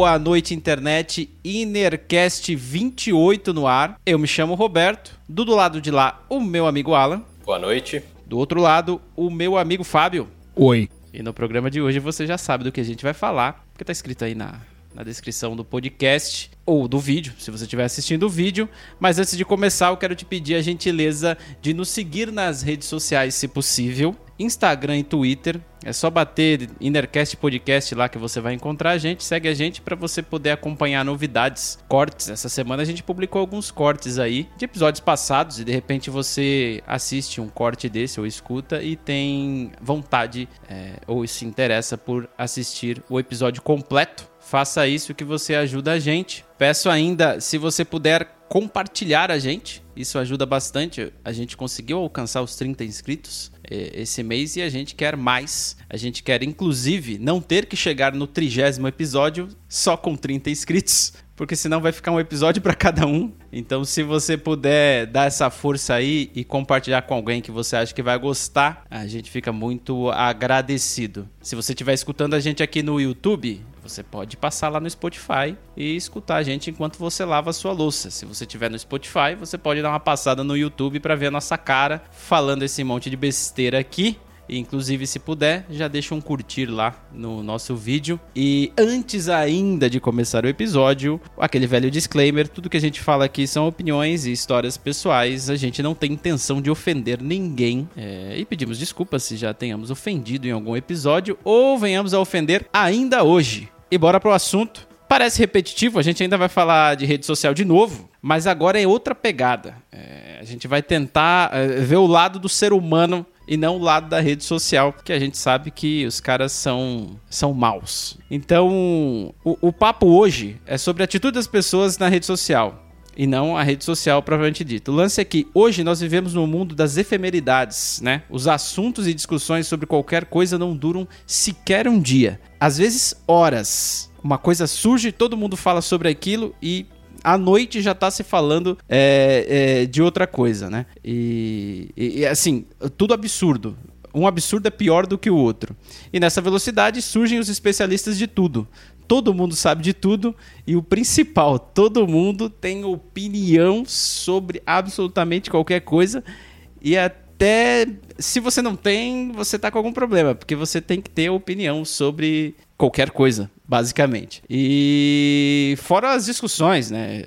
Boa noite, internet. Inercast 28 no ar. Eu me chamo Roberto. Do, do lado de lá, o meu amigo Alan. Boa noite. Do outro lado, o meu amigo Fábio. Oi. E no programa de hoje você já sabe do que a gente vai falar, porque tá escrito aí na, na descrição do podcast ou do vídeo, se você estiver assistindo o vídeo. Mas antes de começar, eu quero te pedir a gentileza de nos seguir nas redes sociais, se possível. Instagram e Twitter. É só bater Innercast Podcast lá que você vai encontrar a gente. Segue a gente para você poder acompanhar novidades, cortes. Essa semana a gente publicou alguns cortes aí de episódios passados e de repente você assiste um corte desse ou escuta e tem vontade é, ou se interessa por assistir o episódio completo. Faça isso que você ajuda a gente. Peço ainda, se você puder compartilhar a gente, isso ajuda bastante. A gente conseguiu alcançar os 30 inscritos esse mês e a gente quer mais. A gente quer, inclusive, não ter que chegar no trigésimo episódio só com 30 inscritos, porque senão vai ficar um episódio para cada um. Então, se você puder dar essa força aí e compartilhar com alguém que você acha que vai gostar, a gente fica muito agradecido. Se você estiver escutando a gente aqui no YouTube, você pode passar lá no Spotify e escutar a gente enquanto você lava a sua louça. Se você estiver no Spotify, você pode dar uma passada no YouTube para ver a nossa cara falando esse monte de besteira aqui. Inclusive, se puder, já deixa um curtir lá no nosso vídeo. E antes ainda de começar o episódio, aquele velho disclaimer: tudo que a gente fala aqui são opiniões e histórias pessoais. A gente não tem intenção de ofender ninguém. É, e pedimos desculpas se já tenhamos ofendido em algum episódio ou venhamos a ofender ainda hoje. E bora pro assunto. Parece repetitivo, a gente ainda vai falar de rede social de novo, mas agora é outra pegada. É, a gente vai tentar é, ver o lado do ser humano e não o lado da rede social, porque a gente sabe que os caras são, são maus. Então, o, o papo hoje é sobre a atitude das pessoas na rede social e não a rede social propriamente dita. O lance é que hoje nós vivemos no mundo das efemeridades, né? Os assuntos e discussões sobre qualquer coisa não duram sequer um dia, às vezes horas. Uma coisa surge, todo mundo fala sobre aquilo e à noite já tá se falando é, é, de outra coisa, né? E, e, assim, tudo absurdo. Um absurdo é pior do que o outro. E nessa velocidade surgem os especialistas de tudo. Todo mundo sabe de tudo e o principal, todo mundo tem opinião sobre absolutamente qualquer coisa e até se você não tem, você tá com algum problema, porque você tem que ter opinião sobre qualquer coisa, basicamente. E fora as discussões, né?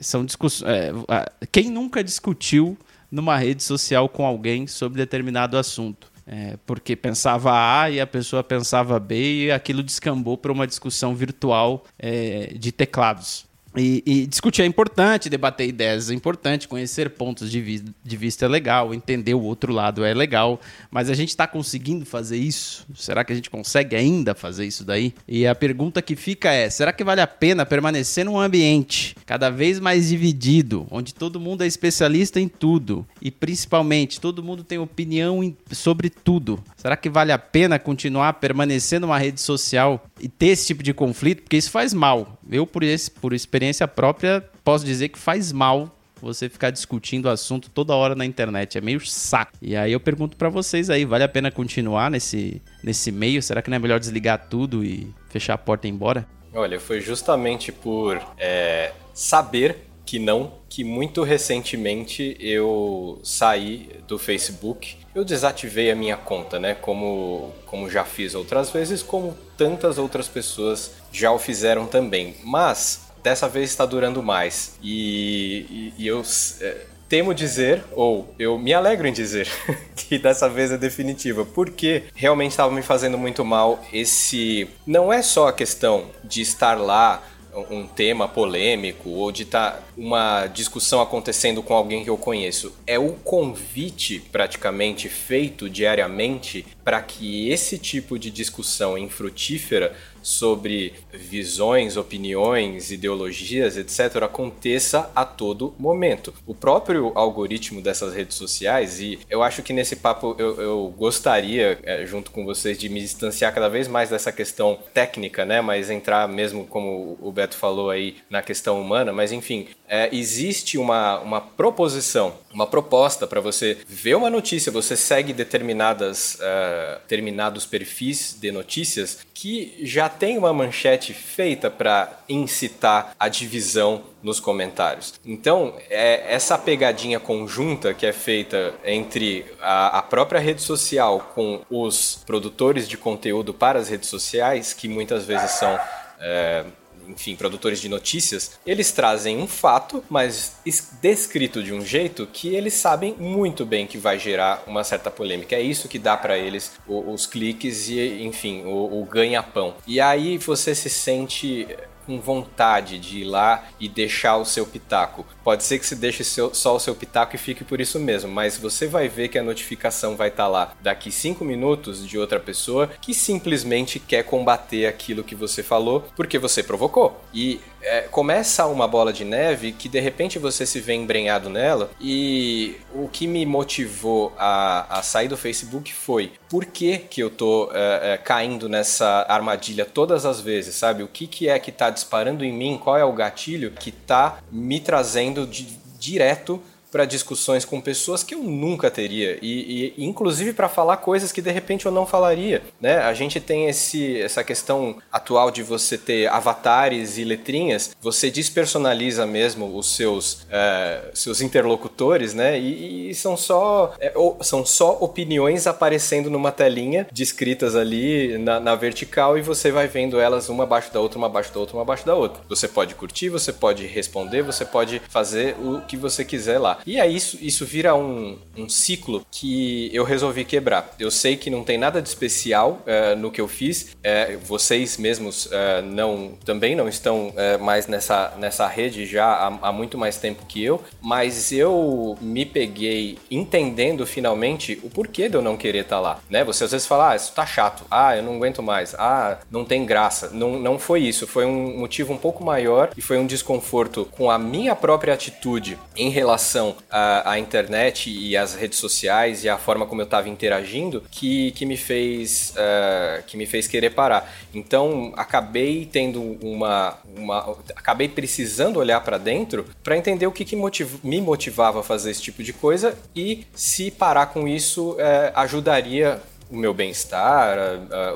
São discussões. É, quem nunca discutiu numa rede social com alguém sobre determinado assunto? É, porque pensava A e a pessoa pensava B e aquilo descambou para uma discussão virtual é, de teclados. E, e, discutir é importante, debater ideias é importante, conhecer pontos de, vi de vista é legal, entender o outro lado é legal, mas a gente está conseguindo fazer isso? Será que a gente consegue ainda fazer isso daí? E a pergunta que fica é: será que vale a pena permanecer num ambiente cada vez mais dividido, onde todo mundo é especialista em tudo e principalmente todo mundo tem opinião sobre tudo? Será que vale a pena continuar permanecendo numa rede social e ter esse tipo de conflito? Porque isso faz mal. Eu, por, esse, por experiência própria, posso dizer que faz mal você ficar discutindo o assunto toda hora na internet. É meio saco. E aí eu pergunto para vocês aí, vale a pena continuar nesse, nesse meio? Será que não é melhor desligar tudo e fechar a porta e ir embora? Olha, foi justamente por é, saber que não, que muito recentemente eu saí do Facebook. Eu desativei a minha conta, né? Como, como já fiz outras vezes, como tantas outras pessoas já o fizeram também. Mas dessa vez está durando mais. E, e, e eu é, temo dizer, ou eu me alegro em dizer, que dessa vez é definitiva, porque realmente estava me fazendo muito mal esse. Não é só a questão de estar lá um tema polêmico ou de estar tá uma discussão acontecendo com alguém que eu conheço. É o convite praticamente feito diariamente para que esse tipo de discussão infrutífera sobre visões, opiniões, ideologias, etc., aconteça a todo momento. O próprio algoritmo dessas redes sociais, e eu acho que nesse papo eu, eu gostaria, é, junto com vocês, de me distanciar cada vez mais dessa questão técnica, né? Mas entrar mesmo, como o Beto falou aí, na questão humana. Mas enfim, é, existe uma, uma proposição, uma proposta para você ver uma notícia, você segue determinadas. Uh, determinados perfis de notícias que já tem uma manchete feita para incitar a divisão nos comentários. Então, é essa pegadinha conjunta que é feita entre a, a, própria rede social com os produtores de conteúdo para as redes sociais, que muitas vezes são. É, enfim, produtores de notícias, eles trazem um fato, mas descrito de um jeito que eles sabem muito bem que vai gerar uma certa polêmica. É isso que dá para eles os, cliques e, enfim, o, o ganha-pão. E aí você se sente com vontade de ir lá e deixar o seu pitaco. Pode ser que você deixe seu, só o seu pitaco e fique por isso mesmo, mas você vai ver que a notificação vai estar tá lá daqui 5 minutos de outra pessoa que simplesmente quer combater aquilo que você falou porque você provocou. E é, começa uma bola de neve que de repente você se vê embrenhado nela. E o que me motivou a, a sair do Facebook foi por que, que eu tô é, é, caindo nessa armadilha todas as vezes, sabe? O que, que é que tá disparando em mim? Qual é o gatilho que tá me trazendo de, direto para discussões com pessoas que eu nunca teria e, e inclusive para falar coisas que de repente eu não falaria, né? A gente tem esse essa questão atual de você ter avatares e letrinhas, você despersonaliza mesmo os seus é, seus interlocutores, né? E, e são só é, são só opiniões aparecendo numa telinha descritas ali na, na vertical e você vai vendo elas uma abaixo da outra, uma abaixo da outra, uma abaixo da outra. Você pode curtir, você pode responder, você pode fazer o que você quiser lá. E aí isso, isso vira um, um ciclo que eu resolvi quebrar. Eu sei que não tem nada de especial uh, no que eu fiz. Uh, vocês mesmos uh, não também não estão mais nessa, nessa rede já há, há, muito mais tempo que eu, mas eu me peguei entendendo finalmente o porquê de eu não querer estar tá lá. Né? Você às vezes fala, ah, isso tá chato, ah, eu não aguento mais, ah, não tem graça. Não, não foi isso, foi um motivo um pouco maior e foi um desconforto com a minha própria atitude em relação a, a, internet e as redes sociais e a forma como eu estava interagindo que, que me fez uh, que me fez querer parar. Então acabei tendo uma, uma acabei precisando olhar para dentro para entender o que, que motiv me motivava a fazer esse tipo de coisa e se parar com isso uh, ajudaria o meu bem-estar,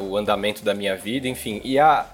o andamento da minha vida, enfim. E a,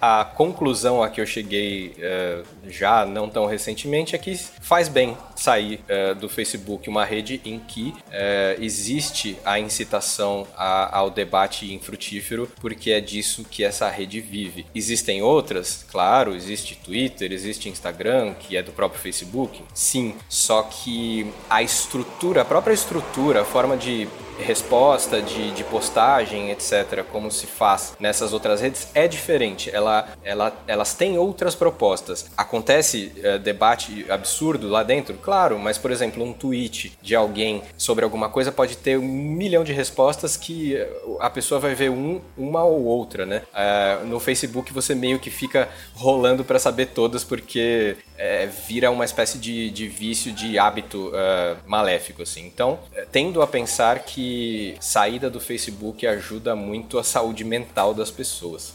a, a conclusão a que eu cheguei uh, já não tão recentemente é que faz bem sair uh, do Facebook uma rede em que uh, existe a incitação a, ao debate infrutífero, porque é disso que essa rede vive. Existem outras, claro, existe Twitter, existe Instagram, que é do próprio Facebook, sim, só que a estrutura, a própria estrutura, a forma de resposta, de, de postagem, etc., como se faz nessas outras redes, é diferente. Ela, ela, elas têm outras propostas. Acontece é, debate absurdo lá dentro? Claro, mas, por exemplo, um tweet de alguém sobre alguma coisa pode ter um milhão de respostas que a pessoa vai ver um, uma ou outra, né? É, no Facebook você meio que fica rolando para saber todas porque é, vira uma espécie de, de vício, de hábito uh, maléfico, assim. Então, tendo a pensar que saída do Facebook ajuda muito a saúde mental das pessoas.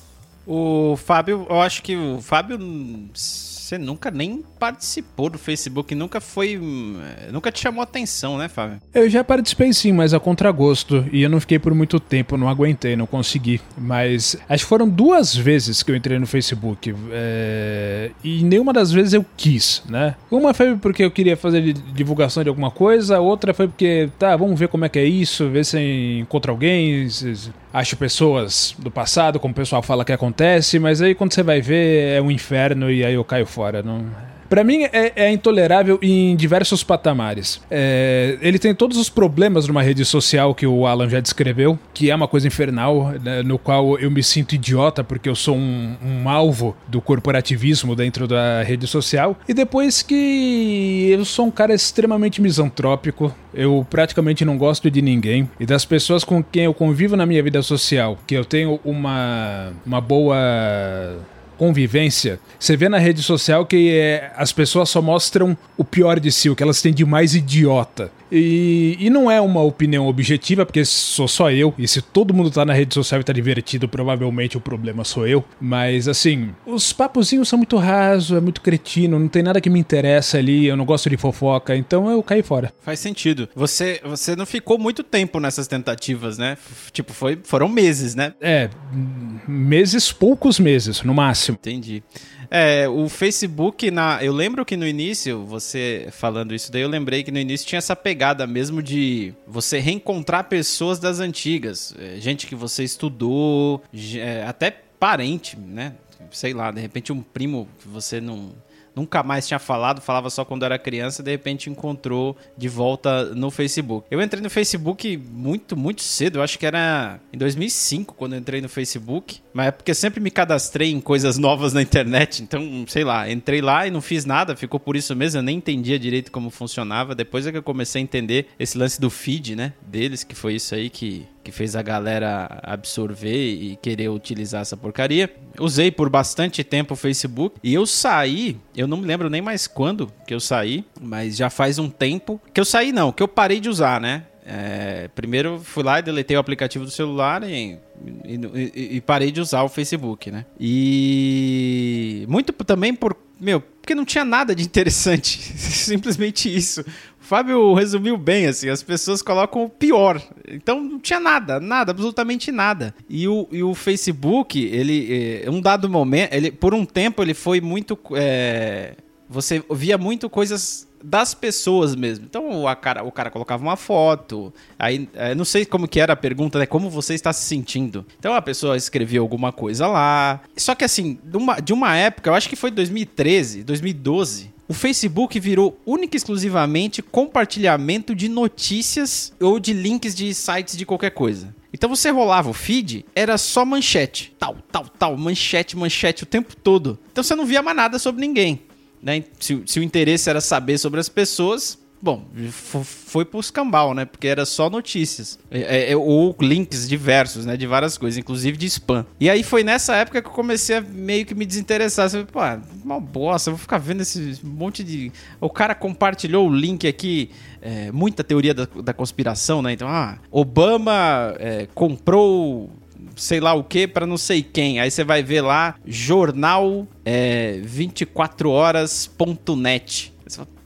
O Fábio, eu acho que o Fábio você nunca nem participou do Facebook, nunca foi. Eh, nunca te chamou atenção, né, Fábio? Eu já participei sim, mas a contragosto. E eu não fiquei por muito tempo, não aguentei, não consegui. Mas acho que foram duas vezes que eu entrei no Facebook. É... E nenhuma das vezes eu quis, né? Uma foi porque eu queria fazer divulgação de alguma coisa, outra foi porque, tá, vamos ver como é que é isso, ver se encontra alguém, se acho pessoas do passado, como o pessoal fala que acontece, mas aí quando você vai ver é um inferno e aí eu caio fora. Não, para mim é, é, intolerável em diversos patamares. É, ele tem todos os problemas numa rede social que o Alan já descreveu, que é uma coisa infernal, né, no qual eu me sinto idiota porque eu sou um, um, alvo do corporativismo dentro da rede social. E depois que eu sou um cara extremamente misantrópico, eu praticamente não gosto de ninguém e das pessoas com quem eu convivo na minha vida social, que eu tenho uma, uma boa convivência, você vê na rede social que é, as pessoas só mostram o pior de si, o que elas têm de mais idiota. E, e não é uma opinião objetiva, porque sou só eu, e se todo mundo tá na rede social e tá divertido, provavelmente o problema sou eu. Mas assim, os papozinhos são muito rasos, é muito cretino, não tem nada que me interessa ali, eu não gosto de fofoca, então eu caí fora. Faz sentido. Você, você não ficou muito tempo nessas tentativas, né? F- Tipo, foi, foram meses, né? É, meses, poucos meses, no máximo. Entendi. É, o Facebook, na, eu lembro que no início, você falando isso daí, eu lembrei que no início tinha essa pegada mesmo de você reencontrar pessoas das antigas. É, gente que você estudou, é, até parente, né? Sei lá, de repente um primo que você não nunca mais tinha falado, falava só quando era criança, de repente encontrou de volta no Facebook. Eu entrei no Facebook muito, muito cedo, eu acho que era em 2005 quando eu entrei no Facebook, mas é porque sempre me cadastrei em coisas novas na internet, então, sei lá, entrei lá e não fiz nada, ficou por isso mesmo, eu nem entendia direito como funcionava, depois é que eu comecei a entender esse lance do feed, né, deles, que foi isso aí que que fez a galera absorver e querer utilizar essa porcaria. Usei por bastante tempo o Facebook e eu saí, eu não me lembro nem mais quando que eu saí, mas já faz um tempo que eu saí não, que eu parei de usar, né? É, primeiro fui lá e deletei o aplicativo do celular e, e, e- e parei de usar o Facebook, né? E muito também por, meu, porque não tinha nada de interessante, simplesmente isso. Fábio resumiu bem, assim, as pessoas colocam o pior. Então não tinha nada, nada, absolutamente nada. E o, e o Facebook, ele, eh, um dado momento, ele, por um tempo ele foi muito, eh, você via muito coisas das pessoas mesmo. Então o cara, o cara colocava uma foto, aí eh, não sei como que era a pergunta, né? Como você está se sentindo? Então a pessoa escrevia alguma coisa lá. Só que assim, de uma, de uma época, eu acho que foi 2013, 2012, o Facebook virou única e exclusivamente compartilhamento de notícias ou de links de sites de qualquer coisa. Então você rolava o feed, era só manchete. Tal, tal, tal, manchete, manchete o tempo todo. Então você não via mais nada sobre ninguém. Né? Se, se o interesse era saber sobre as pessoas, bom, foi pro escambau, né? Porque era só notícias. É, é, ou links diversos, né? De várias coisas, inclusive de spam. E aí foi nessa época que eu comecei a meio que me desinteressar. Assim, Pô, uma bosta, eu vou ficar vendo esse monte de. O cara compartilhou o link aqui. é, muita teoria da, da conspiração, né? Então, ah, Obama é, comprou sei lá o que para não sei quem. Aí você vai ver lá, jornal é, 24horas.net.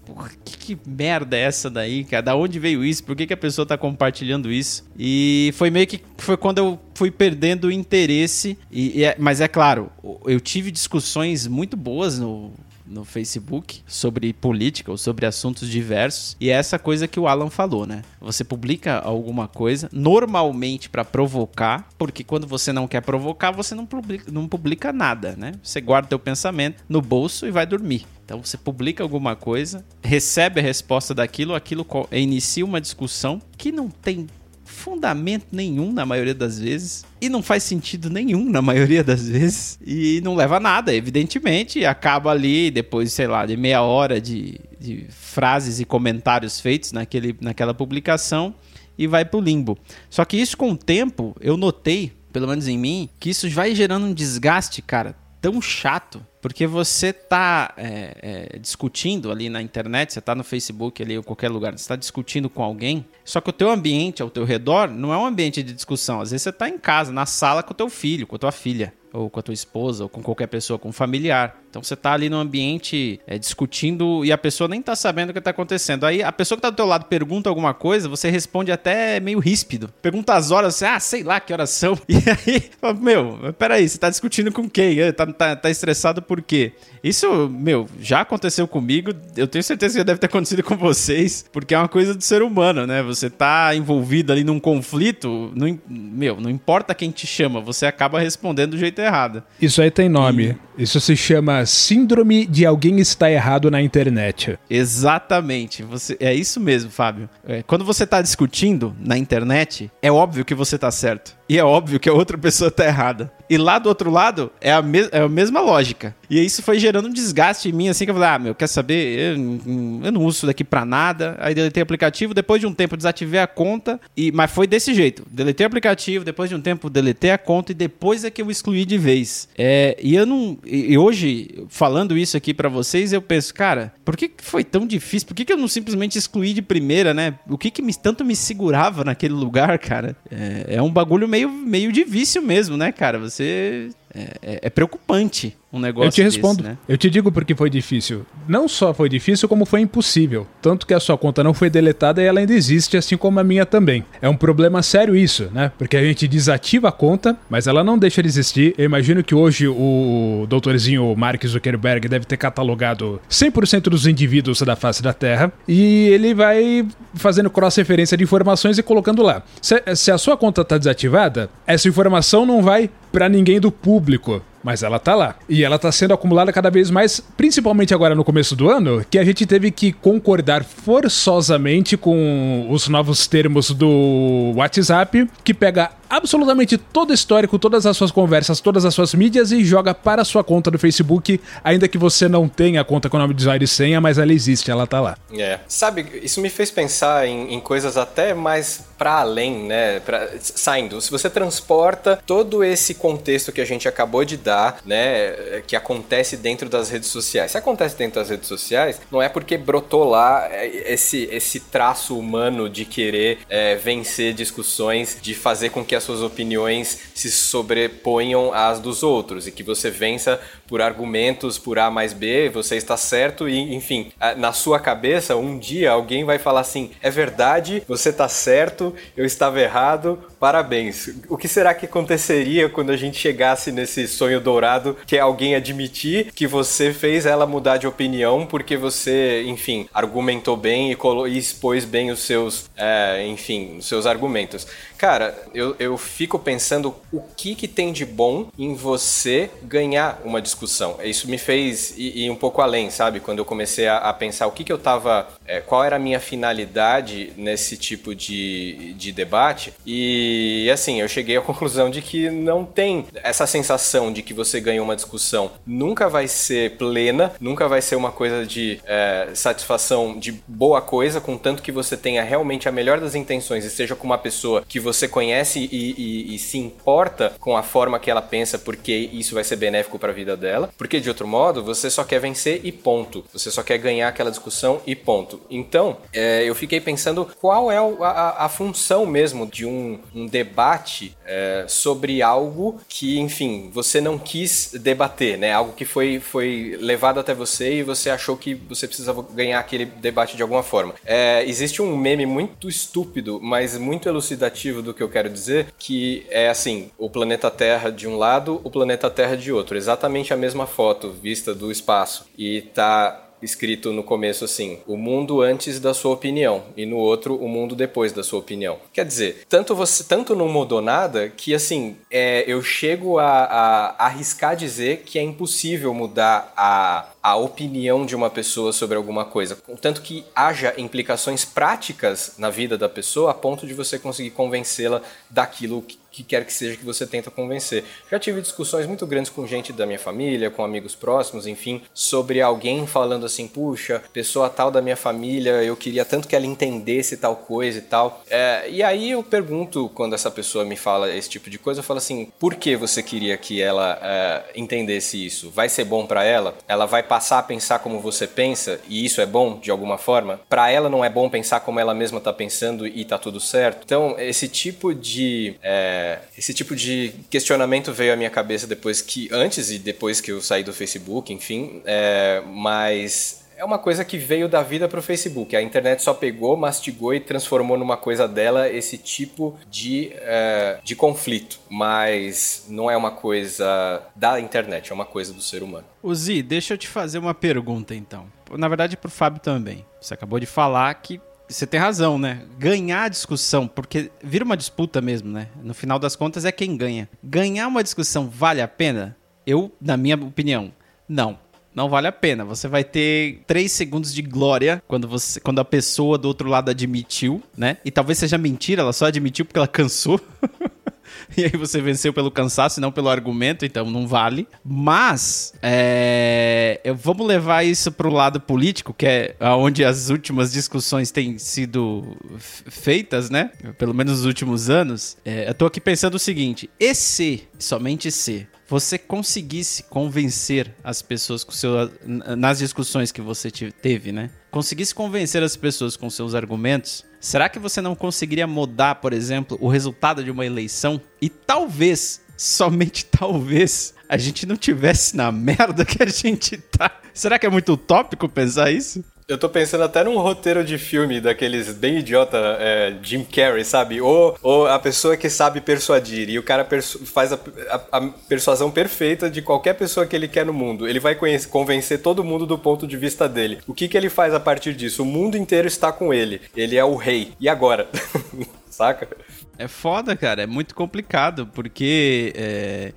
Porra, que, que merda é essa daí, cara? Da onde veio isso? Por que, que a pessoa tá compartilhando isso? E foi meio que foi quando eu fui perdendo o interesse. E, e é- mas é claro, eu tive discussões muito boas no, no Facebook sobre política ou sobre assuntos diversos. E é essa coisa que o Alan falou, né? Você publica alguma coisa, normalmente para provocar, porque quando você não quer provocar, você não publica, não publica nada, né? Você guarda teu pensamento no bolso e vai dormir. Então você publica alguma coisa, recebe a resposta daquilo, aquilo inicia uma discussão que não tem fundamento nenhum na maioria das vezes e não faz sentido nenhum na maioria das vezes e não leva a nada, evidentemente, acaba ali depois, sei lá, de meia hora de, de frases e comentários feitos naquele, naquela publicação e vai pro limbo. Só que isso com o tempo, eu notei, pelo menos em mim, que isso vai gerando um desgaste, cara, tão chato. Porque você tá é, é, discutindo ali na internet, você tá no Facebook ali ou qualquer lugar, você tá discutindo com alguém, só que o teu ambiente ao teu redor não é um ambiente de discussão. Às vezes você tá em casa, na sala com o teu filho, com a tua filha, ou com a tua esposa, ou com qualquer pessoa, com um familiar. Então você tá ali no ambiente é, discutindo e a pessoa nem tá sabendo o que tá acontecendo. Aí a pessoa que tá do teu lado pergunta alguma coisa, você responde até meio ríspido. Pergunta as horas, você, ah, sei lá que horas são. E aí, meu, peraí, você tá discutindo com quem? Eh, Tá, tá, tá estressado por quê? Isso, meu, já aconteceu comigo, eu tenho certeza que deve ter acontecido com vocês, porque é uma coisa do ser humano, né? Você tá envolvido ali num conflito, não, meu, não importa quem te chama, você acaba respondendo do jeito errado. Isso aí tem nome. Isso se chama Síndrome de Alguém Está Errado na Internet. Exatamente. Você, é isso mesmo, Fábio. É, quando você está discutindo na internet, é óbvio que você está certo. E é óbvio que a outra pessoa está errada. E lá do outro lado é a, me é a mesma lógica. E isso foi gerando um desgaste em mim, assim, que eu falei, ah, meu, quer saber? Eu, eu não uso isso daqui pra nada. Aí deletei o aplicativo, depois de um tempo desativei a conta, e, mas foi desse jeito. Deletei o aplicativo, depois de um tempo deletei a conta e depois é que eu excluí de vez. É, e eu não. E hoje, falando isso aqui para vocês, eu penso, cara, por que foi tão difícil? Por que, que eu não simplesmente excluí de primeira, né? O que, que me, tanto me segurava naquele lugar, cara? É, é um bagulho meio, meio de vício mesmo, né, cara? Você é, é, é, preocupante um negócio Eu te respondo. Desse, né? Eu te digo porque foi difícil. Não só foi difícil, como foi impossível. Tanto que a sua conta não foi deletada e ela ainda existe, assim como a minha também. É um problema sério isso, né? Porque a gente desativa a conta, mas ela não deixa de existir. Eu imagino que hoje o doutorzinho Mark Zuckerberg deve ter catalogado 100% dos indivíduos da face da Terra e ele vai fazendo cross-referência de informações e colocando lá. Se, se a sua conta está desativada, essa informação não vai para ninguém do público mas ela tá lá. E ela tá sendo acumulada cada vez mais, principalmente agora no começo do ano, que a gente teve que concordar forçosamente com os novos termos do WhatsApp, que pega absolutamente todo o histórico, todas as suas conversas, todas as suas mídias e joga para a sua conta do Facebook, ainda que você não tenha a conta com o nome de usuário e senha, mas ela existe, ela tá lá. É. Sabe, isso me fez pensar em, em coisas até mais para além, né? Pra, saindo. Se você transporta todo esse contexto que a gente acabou de dar, né? Que acontece dentro das redes sociais. Se acontece dentro das redes sociais, não é porque brotou lá é, esse, esse traço humano de querer é, vencer discussões, de fazer com que as suas opiniões se sobreponham às dos outros e que você vença por argumentos por A mais B, você está certo e, enfim, na sua cabeça, um dia alguém vai falar assim: é verdade, você está certo, eu estava errado, parabéns. O que será que aconteceria quando a gente chegasse nesse sonho dourado que é alguém admitir que você fez ela mudar de opinião porque você, enfim, argumentou bem e, e expôs bem os seus, é, enfim, os seus argumentos? Cara, eu, eu fico pensando o que, que tem de bom em você ganhar uma discussão. Isso me fez ir, ir um pouco além, sabe? Quando eu comecei a, a pensar o que, que eu tava. É, qual era a minha finalidade nesse tipo de, de debate. E assim, eu cheguei à conclusão de que não tem essa sensação de que você ganhou uma discussão. Nunca vai ser plena, nunca vai ser uma coisa de é, satisfação de boa coisa, contanto que você tenha realmente a melhor das intenções e seja com uma pessoa que você conhece e, e, e, se importa com a forma que ela pensa, porque isso vai ser benéfico para a vida dela. Porque de outro modo, você só quer vencer e ponto. Você só quer ganhar aquela discussão e ponto. Então, é, eu fiquei pensando qual é a, a função mesmo de um, um debate é, sobre algo que, enfim, você não quis debater, né? Algo que foi, foi levado até você e você achou que você precisava ganhar aquele debate de alguma forma. É, existe um meme muito estúpido, mas muito elucidativo do que eu quero dizer, que é assim, o planeta Terra de um lado, o planeta Terra de outro, exatamente a mesma foto vista do espaço e tá escrito no começo assim: o mundo antes da sua opinião e no outro o mundo depois da sua opinião. Quer dizer, tanto você tanto não mudou nada que assim é, eu chego a, a, arriscar dizer que é impossível mudar a a opinião de uma pessoa sobre alguma coisa, tanto que haja implicações práticas na vida da pessoa a ponto de você conseguir convencê-la daquilo que que quer que seja que você tenta convencer. Já tive discussões muito grandes com gente da minha família, com amigos próximos, enfim, sobre alguém falando assim, puxa, pessoa tal da minha família, eu queria tanto que ela entendesse tal coisa e tal. É, e aí eu pergunto, quando essa pessoa me fala esse tipo de coisa, eu falo assim, por que você queria que ela é, entendesse isso? Vai ser bom para ela? Ela vai passar a pensar como você pensa e isso é bom de alguma forma? Para ela não é bom pensar como ela mesma tá pensando e tá tudo certo? Então, esse tipo de... É, esse tipo de questionamento veio à minha cabeça depois que, antes e depois que eu saí do Facebook, enfim, é, mas é uma coisa que veio da vida para o Facebook. A internet só pegou, mastigou e transformou numa coisa dela esse tipo de, é, de conflito. Mas não é uma coisa da internet, é uma coisa do ser humano. Uzi, deixa eu te fazer uma pergunta então. Na verdade, para o Fábio também. Você acabou de falar que você tem razão, né? Ganhar a discussão, porque vira uma disputa mesmo, né? No final das contas é quem ganha. Ganhar uma discussão vale a pena? Eu, na minha opinião, não. Não vale a pena. Você vai ter três segundos de glória quando, você, quando a pessoa do outro lado admitiu, né? E talvez seja mentira, ela só admitiu porque ela cansou. e aí você venceu pelo cansaço e não pelo argumento, então não vale. Mas, é, vamos levar isso para o lado político, que é onde as últimas discussões têm sido feitas, né? Pelo menos nos últimos anos. É, eu tô aqui pensando o seguinte: e se, somente se, você conseguisse convencer as pessoas com seu, nas discussões que você teve, né? Conseguisse convencer as pessoas com seus argumentos, será que você não conseguiria mudar, por exemplo, o resultado de uma eleição? E talvez, somente talvez, a gente não tivesse na merda que a gente tá. Será que é muito utópico pensar isso? Eu tô pensando até num roteiro de filme daqueles bem idiota é, Jim Carrey, sabe? Ou, ou a pessoa que sabe persuadir e o cara faz a, a, a, persuasão perfeita de qualquer pessoa que ele quer no mundo. Ele vai convencer todo mundo do ponto de vista dele. O que, que ele faz a partir disso? O mundo inteiro está com ele. Ele é o rei. E agora? Saca? É foda, cara. É muito complicado, porque, é,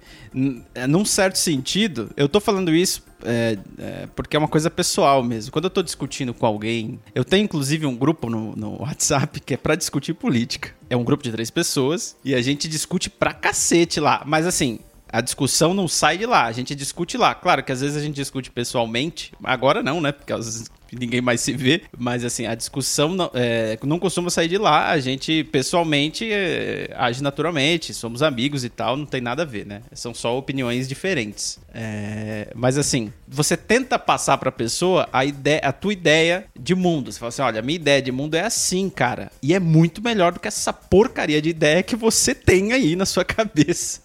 num certo sentido, eu tô falando isso é, é, porque é uma coisa pessoal mesmo. Quando eu tô discutindo com alguém, eu tenho inclusive um grupo no, no WhatsApp que é para discutir política. É um grupo de três pessoas e a gente discute pra cacete lá. Mas assim, a discussão não sai de lá, a gente discute lá. Claro que às vezes a gente discute pessoalmente, agora não, né? Porque vezes ninguém mais se vê, mas assim, a discussão não, é, não costuma sair de lá, a gente pessoalmente é, age naturalmente, somos amigos e tal, não tem nada a ver, né? São só opiniões diferentes. É, mas assim, você tenta passar pra pessoa a, ideia, a tua ideia de mundo. Você fala assim: olha, a minha ideia de mundo é assim, cara. E é muito melhor do que essa porcaria de ideia que você tem aí na sua cabeça.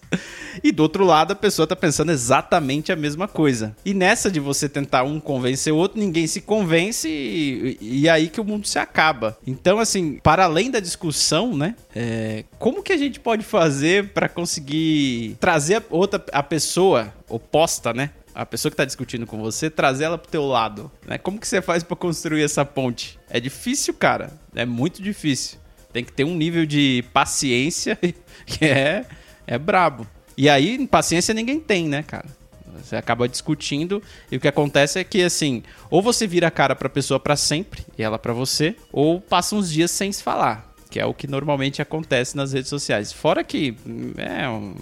E do outro lado, a pessoa tá pensando exatamente a mesma coisa. E nessa de você tentar um convencer o outro, ninguém se convence e, e aí que o mundo se acaba. Então, assim, para além da discussão, né? É, como que a gente pode fazer para conseguir trazer a outra a pessoa oposta, né? a pessoa que está discutindo com você, trazer ela pro teu lado, né? Como que você faz para construir essa ponte? É difícil, cara. É muito difícil. Tem que ter um nível de paciência que é é brabo. E aí, paciência ninguém tem, né, cara? Você acaba discutindo e o que acontece é que assim, ou você vira a cara pra pessoa para sempre e ela para você, ou passa uns dias sem se falar, que é o que normalmente acontece nas redes sociais. Fora que é, um,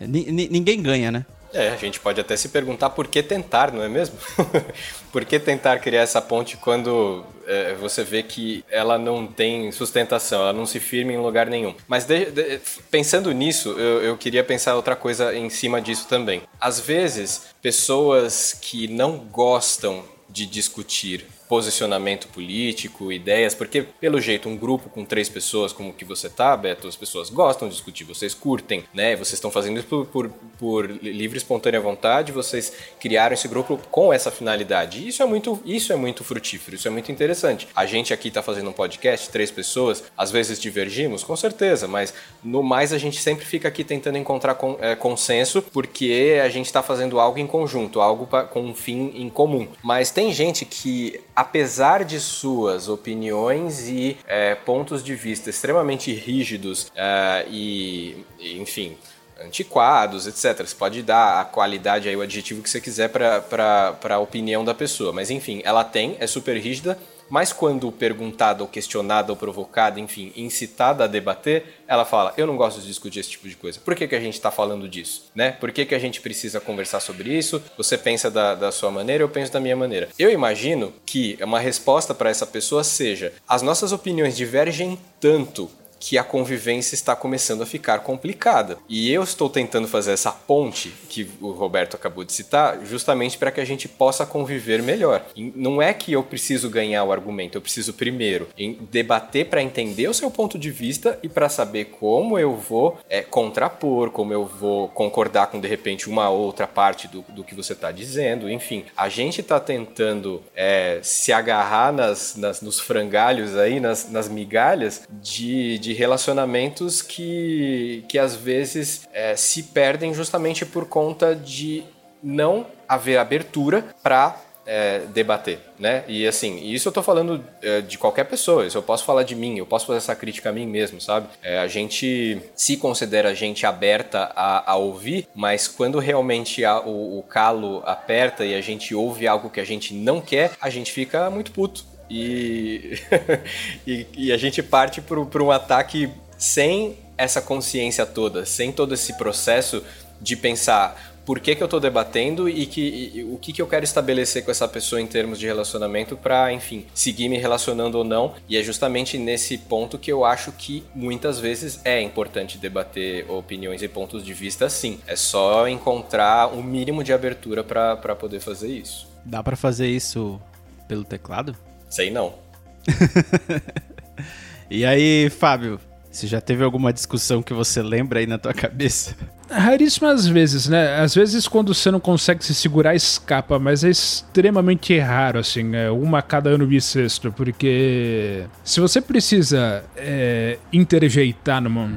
é ninguém ganha, né? É, a gente pode até se perguntar por que tentar, não é mesmo? por que tentar criar essa ponte quando é, você vê que ela não tem sustentação, ela não se firma em lugar nenhum. Mas de, de, pensando nisso, eu, eu queria pensar outra coisa em cima disso também. Às vezes, pessoas que não gostam de discutir posicionamento político, ideias, porque pelo jeito um grupo com três pessoas como que você tá, Beto, as pessoas gostam de discutir, vocês curtem, né? Vocês estão fazendo isso por, por, por livre espontânea vontade, vocês criaram esse grupo com essa finalidade. Isso é muito, isso é muito frutífero, isso é muito interessante. A gente aqui tá fazendo um podcast, três pessoas, às vezes divergimos, com certeza, mas no mais a gente sempre fica aqui tentando encontrar con, é, consenso, porque a gente está fazendo algo em conjunto, algo pra, com um fim em comum. Mas tem gente que apesar de suas opiniões e é, pontos de vista extremamente rígidos é, e, enfim, antiquados, etc. Você pode dar a qualidade aí, o adjetivo que você quiser para a opinião da pessoa. Mas enfim, ela tem, é super rígida, mas quando perguntada ou questionada ou provocada, enfim, incitada a debater, ela fala: Eu não gosto de discutir esse tipo de coisa. Por que, que a gente está falando disso? Né? Por que, que a gente precisa conversar sobre isso? Você pensa da, da sua maneira, eu penso da minha maneira. Eu imagino que uma resposta para essa pessoa seja: as nossas opiniões divergem tanto que a convivência está começando a ficar complicada. E eu estou tentando fazer essa ponte que o Roberto acabou de citar, justamente para que a gente possa conviver melhor. E não é que eu preciso ganhar o argumento, eu preciso primeiro debater para entender o seu ponto de vista e para saber como eu vou é, contrapor, como eu vou concordar com de repente uma outra parte do, do que você está dizendo. Enfim, a gente está tentando é, se agarrar nas, nas, nos frangalhos aí, nas, nas migalhas de, de de relacionamentos que, que às vezes é, se perdem justamente por conta de não haver abertura para é, debater, né? E assim, isso eu tô falando é, de qualquer pessoa, isso eu posso falar de mim, eu posso fazer essa crítica a mim mesmo, sabe? É, a gente se considera gente aberta a, a ouvir, mas quando realmente a, o, o calo aperta e a gente ouve algo que a gente não quer, a gente fica muito puto. E, e, e, a gente parte para um ataque sem essa consciência toda, sem todo esse processo de pensar por que, que eu estou debatendo e, que, e, o que, que eu quero estabelecer com essa pessoa em termos de relacionamento para, enfim, seguir me relacionando ou não. E é justamente nesse ponto que eu acho que muitas vezes é importante debater opiniões e pontos de vista, sim. É só encontrar um mínimo de abertura para poder fazer isso. Dá para fazer isso pelo teclado? Sei não. e aí, Fábio, você já teve alguma discussão que você lembra aí na tua cabeça? Raríssimas vezes, né? Às vezes quando você não consegue se segurar, escapa, mas é extremamente raro, assim, é uma a cada ano bissexto, porque se você precisa é, interjeitar numa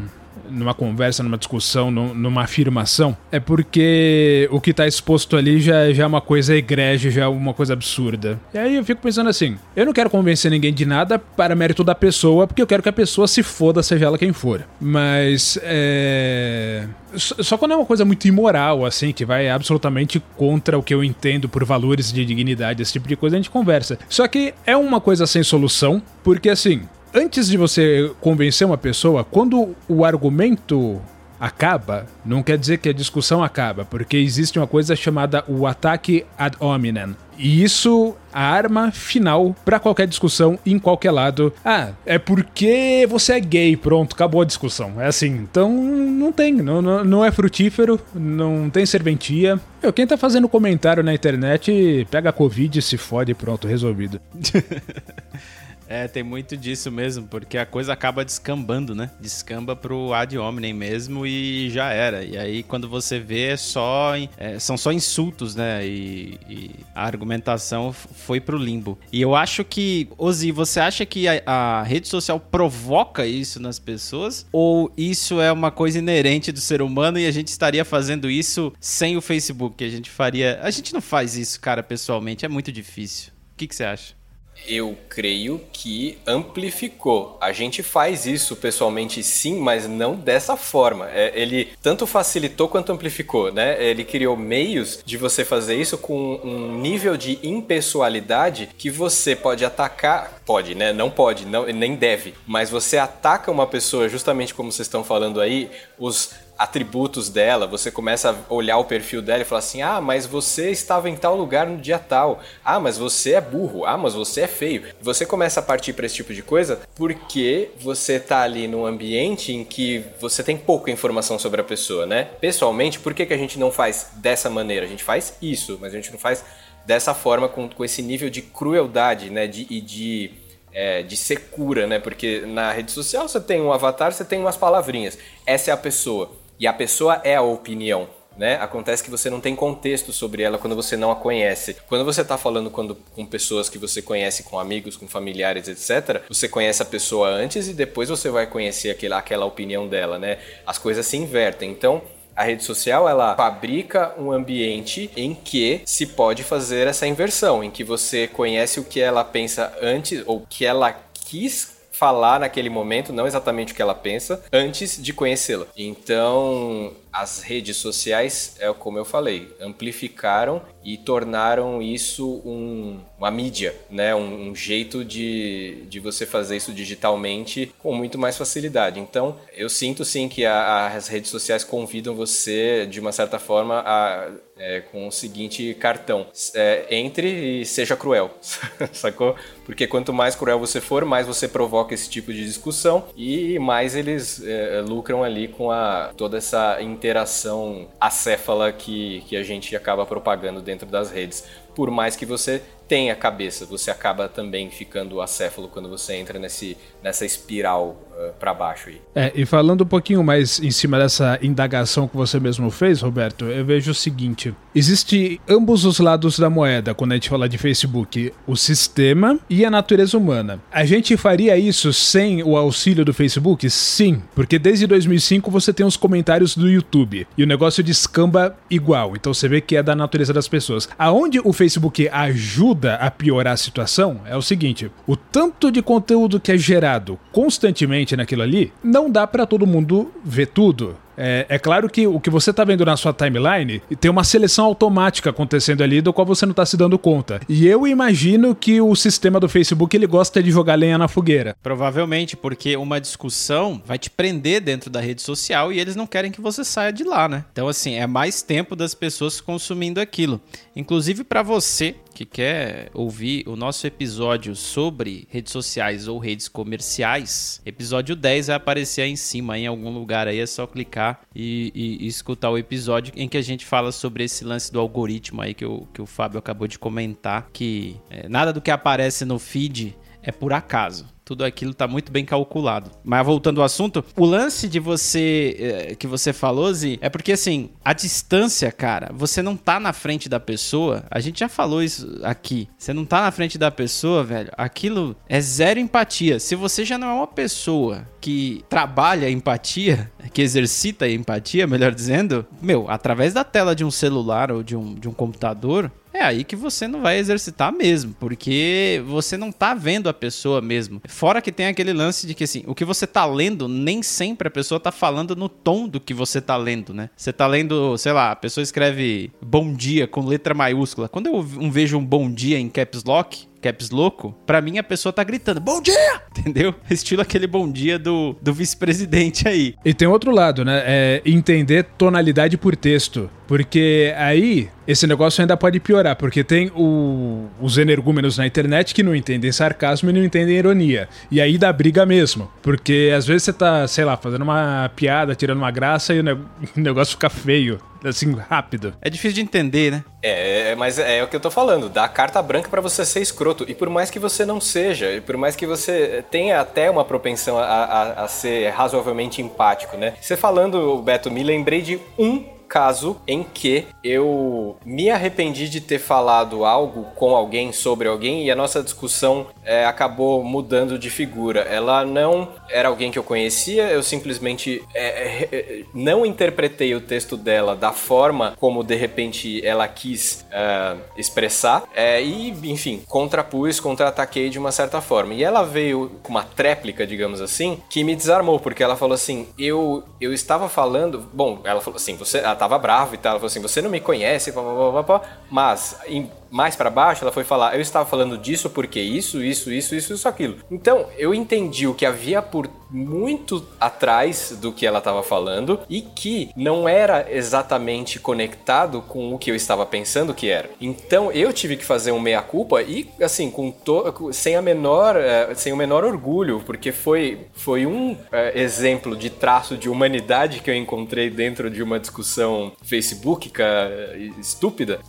numa conversa, numa discussão, numa afirmação, é porque o que está exposto ali já, já é uma coisa egrege, já é uma coisa absurda. E aí eu fico pensando assim: eu não quero convencer ninguém de nada para mérito da pessoa, porque eu quero que a pessoa se foda, seja ela quem for. Mas é. Só quando é uma coisa muito imoral, assim, que vai absolutamente contra o que eu entendo por valores de dignidade, esse tipo de coisa, a gente conversa. Só que é uma coisa sem solução, porque assim, antes de você convencer uma pessoa, quando o argumento acaba, não quer dizer que a discussão acaba, porque existe uma coisa chamada o ataque ad hominem. E isso a arma final para qualquer discussão em qualquer lado. Ah, é porque você é gay, pronto, acabou a discussão. É assim, então não tem, não, não, não é frutífero, não tem serventia. Eu, quem tá fazendo comentário na internet pega a Covid, se fode, pronto, resolvido. É, tem muito disso mesmo, porque a coisa acaba descambando, né? Descamba pro ad hominem mesmo e já era. E aí, quando você vê, é só, é, são só insultos, né? E, e, a argumentação foi pro limbo. E eu acho que, Ozi, você acha que a, a rede social provoca isso nas pessoas? Ou isso é uma coisa inerente do ser humano e a gente estaria fazendo isso sem o Facebook? A gente faria. A gente não faz isso, cara, pessoalmente. É muito difícil. O que, que você acha? Eu creio que amplificou. A gente faz isso pessoalmente sim, mas não dessa forma. É, ele tanto facilitou quanto amplificou, né? Ele criou meios de você fazer isso com um nível de impessoalidade que você pode atacar, pode, né? Não pode, não, nem deve, mas você ataca uma pessoa justamente como vocês estão falando aí, os atributos dela, você começa a olhar o perfil dela e falar assim: ah, mas você estava em tal lugar no dia tal, ah, mas você é burro, ah, mas você é feio. Você começa a partir para esse tipo de coisa porque você tá ali num ambiente em que você tem pouca informação sobre a pessoa, né? Pessoalmente, por que, que a gente não faz dessa maneira? A gente faz isso, mas a gente não faz dessa forma, com, com esse nível de crueldade, né? De, e de. É, de secura, né? Porque na rede social você tem um avatar, você tem umas palavrinhas. Essa é a pessoa e a pessoa é a opinião. Né? Acontece que você não tem contexto sobre ela quando você não a conhece. Quando você está falando quando, com pessoas que você conhece, com amigos, com familiares, etc., você conhece a pessoa antes e depois você vai conhecer aquela, aquela opinião dela, né? As coisas se invertem. Então, a rede social ela fabrica um ambiente em que se pode fazer essa inversão, em que você conhece o que ela pensa antes ou que ela quis falar naquele momento, não exatamente o que ela pensa, antes de conhecê-la. Então, as redes sociais, é como eu falei, amplificaram e tornaram isso um, uma mídia, né? Um, um, jeito de, de você fazer isso digitalmente com muito mais facilidade. Então, eu sinto sim que a, as redes sociais convidam você, de uma certa forma, a, é, com o seguinte cartão: é, entre e seja cruel, sacou? Porque quanto mais cruel você for, mais você provoca esse tipo de discussão e mais eles é, lucram ali com a, toda essa interação acéfala que, que a gente acaba propagando dentro das redes. Por mais que você tenha cabeça, você acaba também ficando acéfalo quando você entra nesse, nessa espiral uh, para baixo aí. É, e falando um pouquinho mais em cima dessa indagação que você mesmo fez, Roberto, eu vejo o seguinte: existe ambos os lados da moeda quando a gente fala de Facebook, o sistema e a natureza humana. A gente faria isso sem o auxílio do Facebook? Sim, porque desde 2005 você tem os comentários do YouTube e o negócio descamba igual. Então você vê que é da natureza das pessoas. Aonde o Facebook ajuda a piorar a situação é o seguinte: o tanto de conteúdo que é gerado constantemente naquilo ali, não dá para todo mundo ver tudo. É, é, claro que o que você tá vendo na sua timeline tem uma seleção automática acontecendo ali do qual você não tá se dando conta. E eu imagino que o sistema do Facebook ele gosta de jogar lenha na fogueira. Provavelmente, porque uma discussão vai te prender dentro da rede social e eles não querem que você saia de lá, né? Então, assim, é mais tempo das pessoas consumindo aquilo. Inclusive para você que quer ouvir o nosso episódio sobre redes sociais ou redes comerciais, episódio 10 vai aparecer aí em cima, em algum lugar aí, é só clicar e, e, e escutar o episódio em que a gente fala sobre esse lance do algoritmo aí que o, que o Fábio acabou de comentar, que é, nada do que aparece no feed é por acaso tudo aquilo está muito bem calculado. Mas voltando ao assunto, o lance de você eh, que você falou, Zi, é porque assim, a distância, cara, você não tá na frente da pessoa. A gente já falou isso aqui. Você não tá na frente da pessoa, velho. Aquilo é zero empatia. Se você já não é uma pessoa que trabalha a empatia, que exercita a empatia, melhor dizendo, meu, através da tela de um celular ou de um, de um computador, é aí que você não vai exercitar mesmo, porque você não tá vendo a pessoa mesmo. Fora que tem aquele lance de que assim, o que você tá lendo, nem sempre a pessoa tá falando no tom do que você tá lendo, né? Você tá lendo, sei lá, a pessoa escreve bom dia com letra maiúscula. Quando eu vejo um bom dia em caps lock, caps louco, pra mim a pessoa tá gritando, bom dia! Entendeu? Estilo aquele bom dia do, do vice-presidente aí. E tem outro lado, né? É entender tonalidade por texto. Porque aí esse negócio ainda pode piorar, porque tem o, os energúmenos na internet que não entendem sarcasmo e não entendem ironia. E aí dá briga mesmo. Porque às vezes você tá, sei lá, fazendo uma piada, tirando uma graça e o negócio fica feio assim, rápido. É difícil de entender, né? É, mas é o que eu tô falando, dá carta branca para você ser escroto. E por mais que você não seja, e por mais que você tenha até uma propensão a, a, a ser razoavelmente empático, né? Você falando, Beto, me lembrei de um caso em que eu me arrependi de ter falado algo com alguém sobre alguém e a nossa discussão é, acabou mudando de figura. Ela não era alguém que eu conhecia, eu simplesmente é, é, é não interpretei o texto dela da forma como de repente ela quis é, expressar é, e, enfim, contrapus, contra-ataquei de uma certa forma. E ela veio com uma tréplica, digamos assim, que me desarmou, porque ela falou assim: eu, eu estava falando. Bom, ela falou assim, você tava bravo e tal. Ela falou assim: você não me conhece, pá, pá, pá, mas em mais para baixo, ela foi falar: eu estava falando disso porque isso, isso, isso, isso, isso, aquilo. Então, eu entendi o que havia por muito atrás do que ela estava falando e que não era exatamente conectado com o que eu estava pensando que era. Então, eu tive que fazer um meia culpa e assim, com to sem a menor, uh, sem o menor orgulho, porque foi foi um uh, exemplo de traço de humanidade que eu encontrei dentro de uma discussão facebookica uh, estúpida,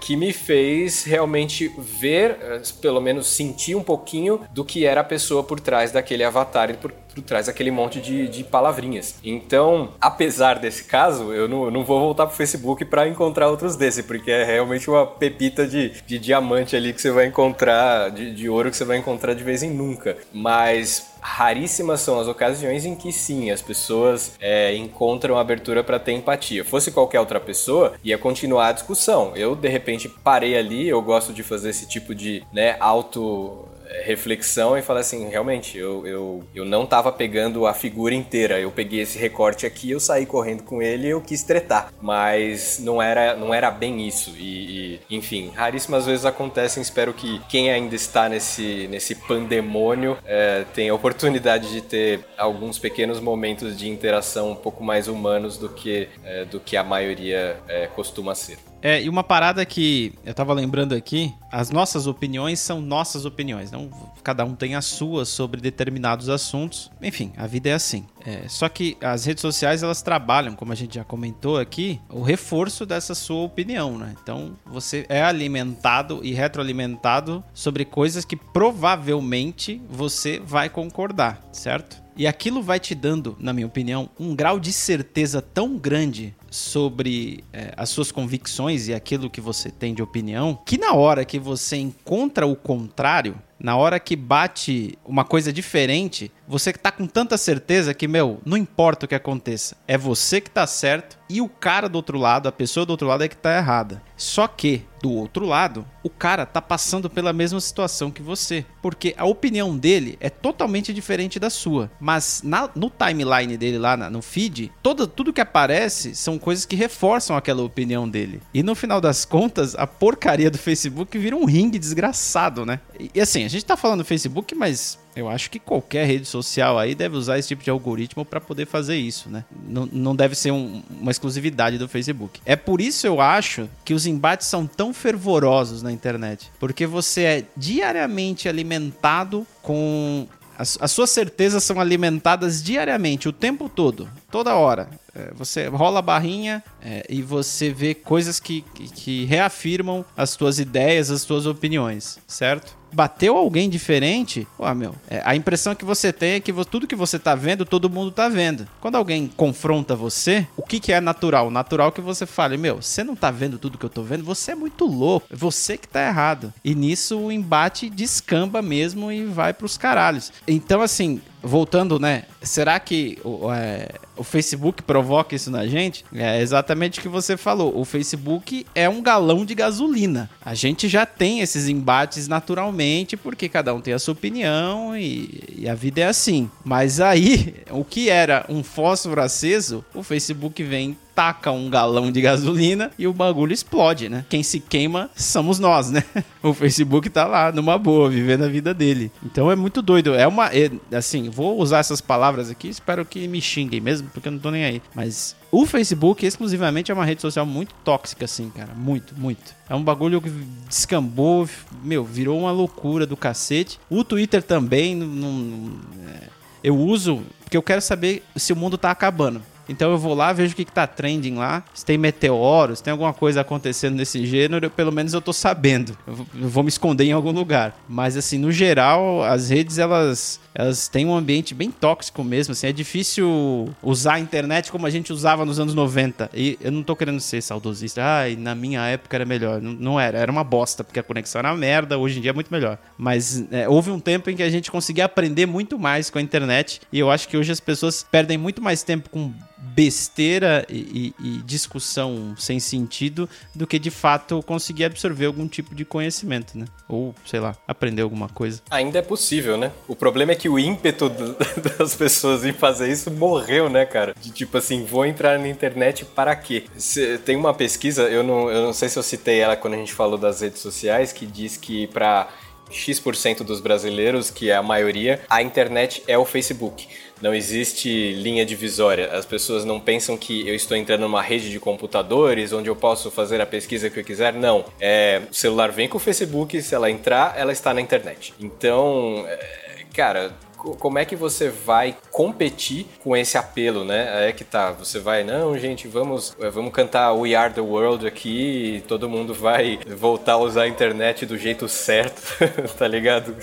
que me fez fez realmente ver, eh, pelo menos sentir um pouquinho do que era a pessoa por trás daquele avatar e por, trás daquele monte de, de, palavrinhas. Então, apesar desse caso, eu não, não vou voltar pro Facebook para encontrar outros desse, porque é realmente uma pepita de, de diamante ali que você vai encontrar, de, de ouro que você vai encontrar de vez em nunca. Mas raríssimas são as ocasiões em que sim, as pessoas é, encontram abertura para ter empatia. Fosse qualquer outra pessoa, ia continuar a discussão. Eu, de repente, parei ali, eu gosto de fazer esse tipo de né, auto reflexão e falar assim, realmente, eu, eu, eu não tava pegando a figura inteira, eu peguei esse recorte aqui, eu saí correndo com ele e eu quis tretar, mas não era, não era bem isso. E, e enfim, raríssimas vezes acontecem, espero que quem ainda está nesse, nesse pandemônio é, tenha a oportunidade de ter alguns pequenos momentos de interação um pouco mais humanos do que, é, do que a maioria é, costuma ser. É, e uma parada que eu tava lembrando aqui, as nossas opiniões são nossas opiniões, não cada um tem a sua sobre determinados assuntos. Enfim, a vida é assim. É, só que as redes sociais elas trabalham, como a gente já comentou aqui, o reforço dessa sua opinião, né? Então você é alimentado e retroalimentado sobre coisas que provavelmente você vai concordar, certo? E aquilo vai te dando, na minha opinião, um grau de certeza tão grande sobre é, as suas convicções e aquilo que você tem de opinião, que na hora que você encontra o contrário, na hora que bate uma coisa diferente, você tá com tanta certeza que, meu, não importa o que aconteça, é você que tá certo e o cara do outro lado, a pessoa do outro lado é que tá errada. Só que, do outro lado, o cara tá passando pela mesma situação que você. Porque a opinião dele é totalmente diferente da sua. Mas na, no timeline dele lá na, no feed, todo, tudo que aparece são coisas que reforçam aquela opinião dele. E no final das contas, a porcaria do Facebook vira um ringue desgraçado, né? E, e assim, a gente tá falando do Facebook, mas eu acho que qualquer rede social aí deve usar esse tipo de algoritmo para poder fazer isso, né? Não, não deve ser um, uma exclusividade do Facebook. É por isso eu acho que os embates são tão fervorosos na internet, porque você é diariamente alimentado com as, as, suas certezas são alimentadas diariamente, o tempo todo, toda hora. É, você rola a barrinha é, e você vê coisas que, que, reafirmam as suas ideias, as suas opiniões, certo? bateu alguém diferente, ó, meu, é, a impressão que você tem é que tudo que você tá vendo, todo mundo tá vendo. Quando alguém confronta você, o que que é natural? Natural que você fale, meu, você não tá vendo tudo que eu tô vendo, você é muito louco, é você que tá errado. E nisso o embate descamba mesmo e vai pros caralhos. Então, assim, voltando, né? Será que o, é, o, Facebook provoca isso na gente? É exatamente o que você falou. O Facebook é um galão de gasolina. A gente já tem esses embates naturalmente, porque cada um tem a sua opinião e, e a vida é assim. Mas aí, o que era um fósforo aceso, o Facebook vem taca um galão de gasolina e o bagulho explode, né? Quem se queima somos nós, né? O Facebook tá lá, numa boa, vivendo a vida dele. Então é muito doido. É uma. É, assim, vou usar essas palavras aqui, espero que me xinguem mesmo, porque eu não tô nem aí. Mas o Facebook exclusivamente é uma rede social muito tóxica, assim, cara. Muito, muito. É um bagulho que descambou, meu, virou uma loucura do cacete. O Twitter também, não, não, é, eu uso porque eu quero saber se o mundo tá acabando. Então eu vou lá, vejo o que, que tá trending lá. Se tem meteoros, tem alguma coisa acontecendo nesse gênero, pelo menos eu tô sabendo. Eu vou me esconder em algum lugar. Mas assim, no geral, as redes elas elas têm um ambiente bem tóxico mesmo, assim, é difícil usar a internet como a gente usava nos anos 90. E eu não tô querendo ser saudosista, ai, na minha época era melhor. Não, não era, era uma bosta, porque a conexão era uma merda, hoje em dia é muito melhor. Mas é, houve um tempo em que a gente conseguia aprender muito mais com a internet, e eu acho que hoje as pessoas perdem muito mais tempo com besteira e, e, e, discussão sem sentido do que de fato conseguir absorver algum tipo de conhecimento, né? Ou, sei lá, aprender alguma coisa. Ainda é possível, né? O problema é que o ímpeto das pessoas em fazer isso morreu, né, cara? De tipo assim, vou entrar na internet para quê? Cê, tem uma pesquisa, eu não, eu não sei se eu citei ela quando a gente falou das redes sociais, que diz que para X% dos brasileiros, que é a maioria, a internet é o Facebook. Não existe linha divisória. As pessoas não pensam que eu estou entrando numa rede de computadores onde eu posso fazer a pesquisa que eu quiser. Não. É, o celular vem com o Facebook, se ela entrar, ela está na internet. Então, é, cara, como é que você vai competir com esse apelo, né? É que tá, você vai, não, gente, vamos, é, vamos cantar We Are the World aqui, e todo mundo vai voltar a usar a internet do jeito certo, tá ligado?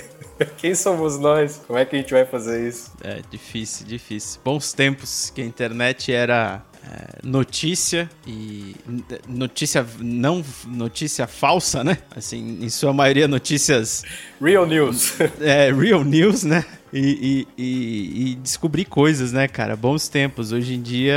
Quem somos nós? Como é que a gente vai fazer isso? É difícil, difícil. Bons tempos que a internet era é, notícia e notícia não notícia falsa, né? Assim, em sua maioria notícias real news. É, real news, né? E, e, e, descobrir coisas, né, cara? Bons tempos. Hoje em dia,